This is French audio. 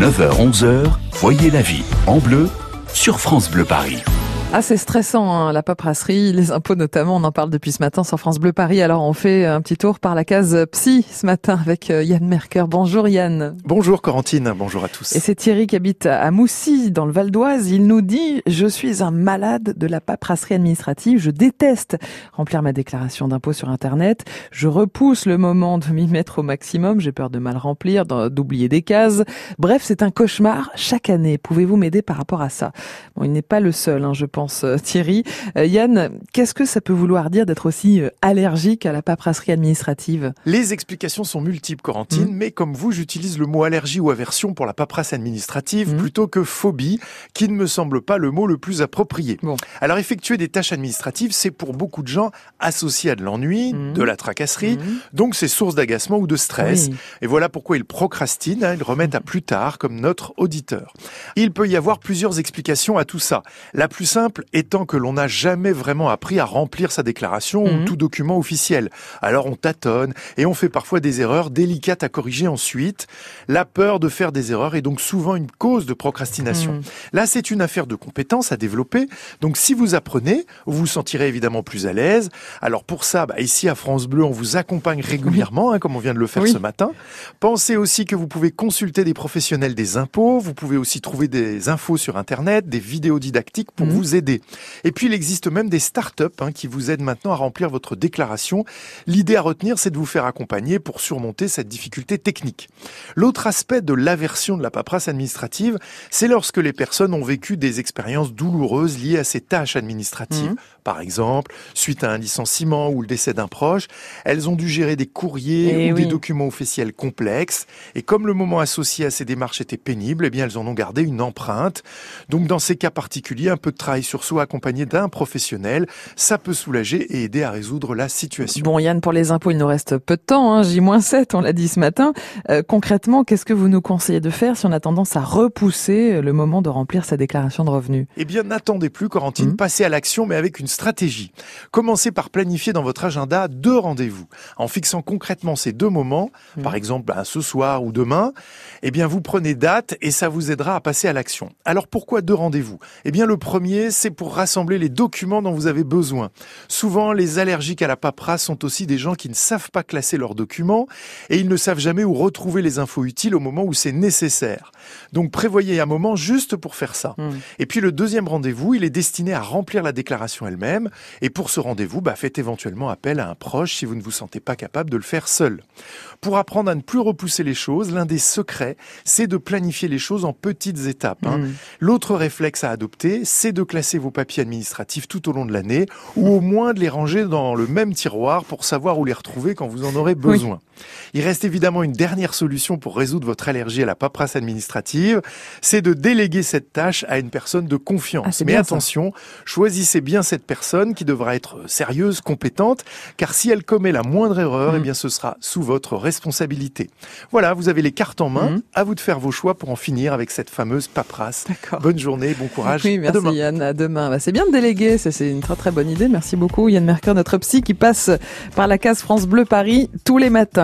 9h-11h, voyez la vie en bleu sur France Bleu Paris. Ah, c'est stressant, hein, la paperasserie, les impôts notamment. On en parle depuis ce matin sur France Bleu Paris. Alors, on fait un petit tour par la case psy ce matin avec euh, Yann Merker. Bonjour Yann. Bonjour Corentine, bonjour à tous. Et c'est Thierry qui habite à Moussy, dans le Val d'Oise. Il nous dit « Je suis un malade de la paperasserie administrative. Je déteste remplir ma déclaration d'impôt sur Internet. Je repousse le moment de m'y mettre au maximum. J'ai peur de mal remplir, d'oublier des cases. Bref, c'est un cauchemar chaque année. Pouvez-vous m'aider par rapport à ça ?» Bon, il n'est pas le seul, hein, je pense euh, Thierry. Euh, Yann, qu'est-ce que ça peut vouloir dire d'être aussi euh, allergique à la paperasserie administrative? Les explications sont multiples, Corentine, mmh. mais comme vous, j'utilise le mot allergie ou aversion pour la paperasse administrative mmh. plutôt que phobie, qui ne me semble pas le mot le plus approprié. Alors, effectuer des tâches administratives, c'est pour beaucoup de gens associé à de l'ennui, mmh. de la tracasserie, donc c'est source d'agacement ou de stress. Et voilà pourquoi ils procrastinent, hein, ils remettent à plus tard, comme notre auditeur. Il peut y avoir plusieurs explications à tout ça. La plus simple, étant que l'on n'a jamais vraiment appris à remplir sa déclaration ou mhm. tout document officiel. Alors on tâtonne et on fait parfois des erreurs délicates à corriger ensuite. La peur de faire des erreurs est donc souvent une cause de procrastination. Mhm. Là, c'est une affaire de compétences à développer. Donc si vous apprenez, vous vous sentirez évidemment plus à l'aise. Alors pour ça, bah, ici à France Bleu, on vous accompagne régulièrement, hein, comme on vient de le faire ce matin. Pensez aussi que vous pouvez consulter des professionnels des impôts. Vous pouvez aussi trouver des infos sur Internet, des vidéos didactiques pour mhm. vous aider et puis il existe même des start-up hein, qui vous aident maintenant à remplir votre déclaration. L'idée à retenir, c'est de vous faire accompagner pour surmonter cette difficulté technique. L'autre aspect de l'aversion de la paperasse administrative, c'est lorsque les personnes ont vécu des expériences douloureuses liées à ces tâches administratives. Mmh. Par exemple, suite à un licenciement ou le décès d'un proche, elles ont dû gérer des courriers eh ou des documents officiels complexes. Et comme le moment associé à ces démarches était pénible, eh bien elles en ont gardé une empreinte. Donc dans ces cas particuliers, un peu de travail sur sur accompagné d'un professionnel. Ça peut soulager et aider à résoudre la situation. Bon Yann, pour les impôts, il nous reste peu de temps, hein, J-7, on l'a dit ce matin. Euh, concrètement, qu'est-ce que vous nous conseillez de faire si on a tendance à repousser le moment de remplir sa déclaration de revenus? Eh bien, n'attendez plus, Corentine, mmh. passez à l'action, mais avec une stratégie. Commencez par planifier dans votre agenda deux rendez-vous. En fixant concrètement ces deux moments, mmh. par exemple ben, ce soir ou demain, eh bien, vous prenez date et ça vous aidera à passer à l'action. Alors, pourquoi deux rendez-vous? Eh bien, le premier, c'est pour rassembler les documents dont vous avez besoin. Souvent, les allergiques à la paperasse sont aussi des gens qui ne savent pas classer leurs documents et ils ne savent jamais où retrouver les infos utiles au moment où c'est nécessaire. Donc prévoyez un moment juste pour faire ça. Hmm. Et puis le deuxième rendez-vous, il est destiné à remplir la déclaration elle-même. Et pour ce rendez-vous, bah, faites éventuellement appel à un proche si vous ne vous sentez pas capable de le faire seul. Pour apprendre à ne plus repousser les choses, l'un des secrets, c'est de planifier les choses en petites étapes. Hein. Hmm. L'autre réflexe à adopter, c'est de classer vos papiers administratifs tout au long de l'année ou au moins de les ranger dans le même tiroir pour savoir où les retrouver quand vous en aurez besoin. Il reste évidemment une dernière solution pour résoudre votre allergie à la paperasse administrative, c'est de déléguer cette tâche à une personne de confiance. Ah, Mais attention, choisissez bien cette personne qui devra être sérieuse, compétente, car si elle commet la moindre erreur, mm. eh bien ce sera sous votre responsabilité. Voilà, vous avez les cartes en main, mm. à vous de faire vos choix pour en finir avec cette fameuse paperasse. Bonne journée, bon courage. Oui, merci demain. Yann demain. Bah, c'est bien de déléguer, c'est une très très bonne idée. Merci beaucoup Yann Mercure, notre psy qui passe par la case France Bleu Paris tous les matins.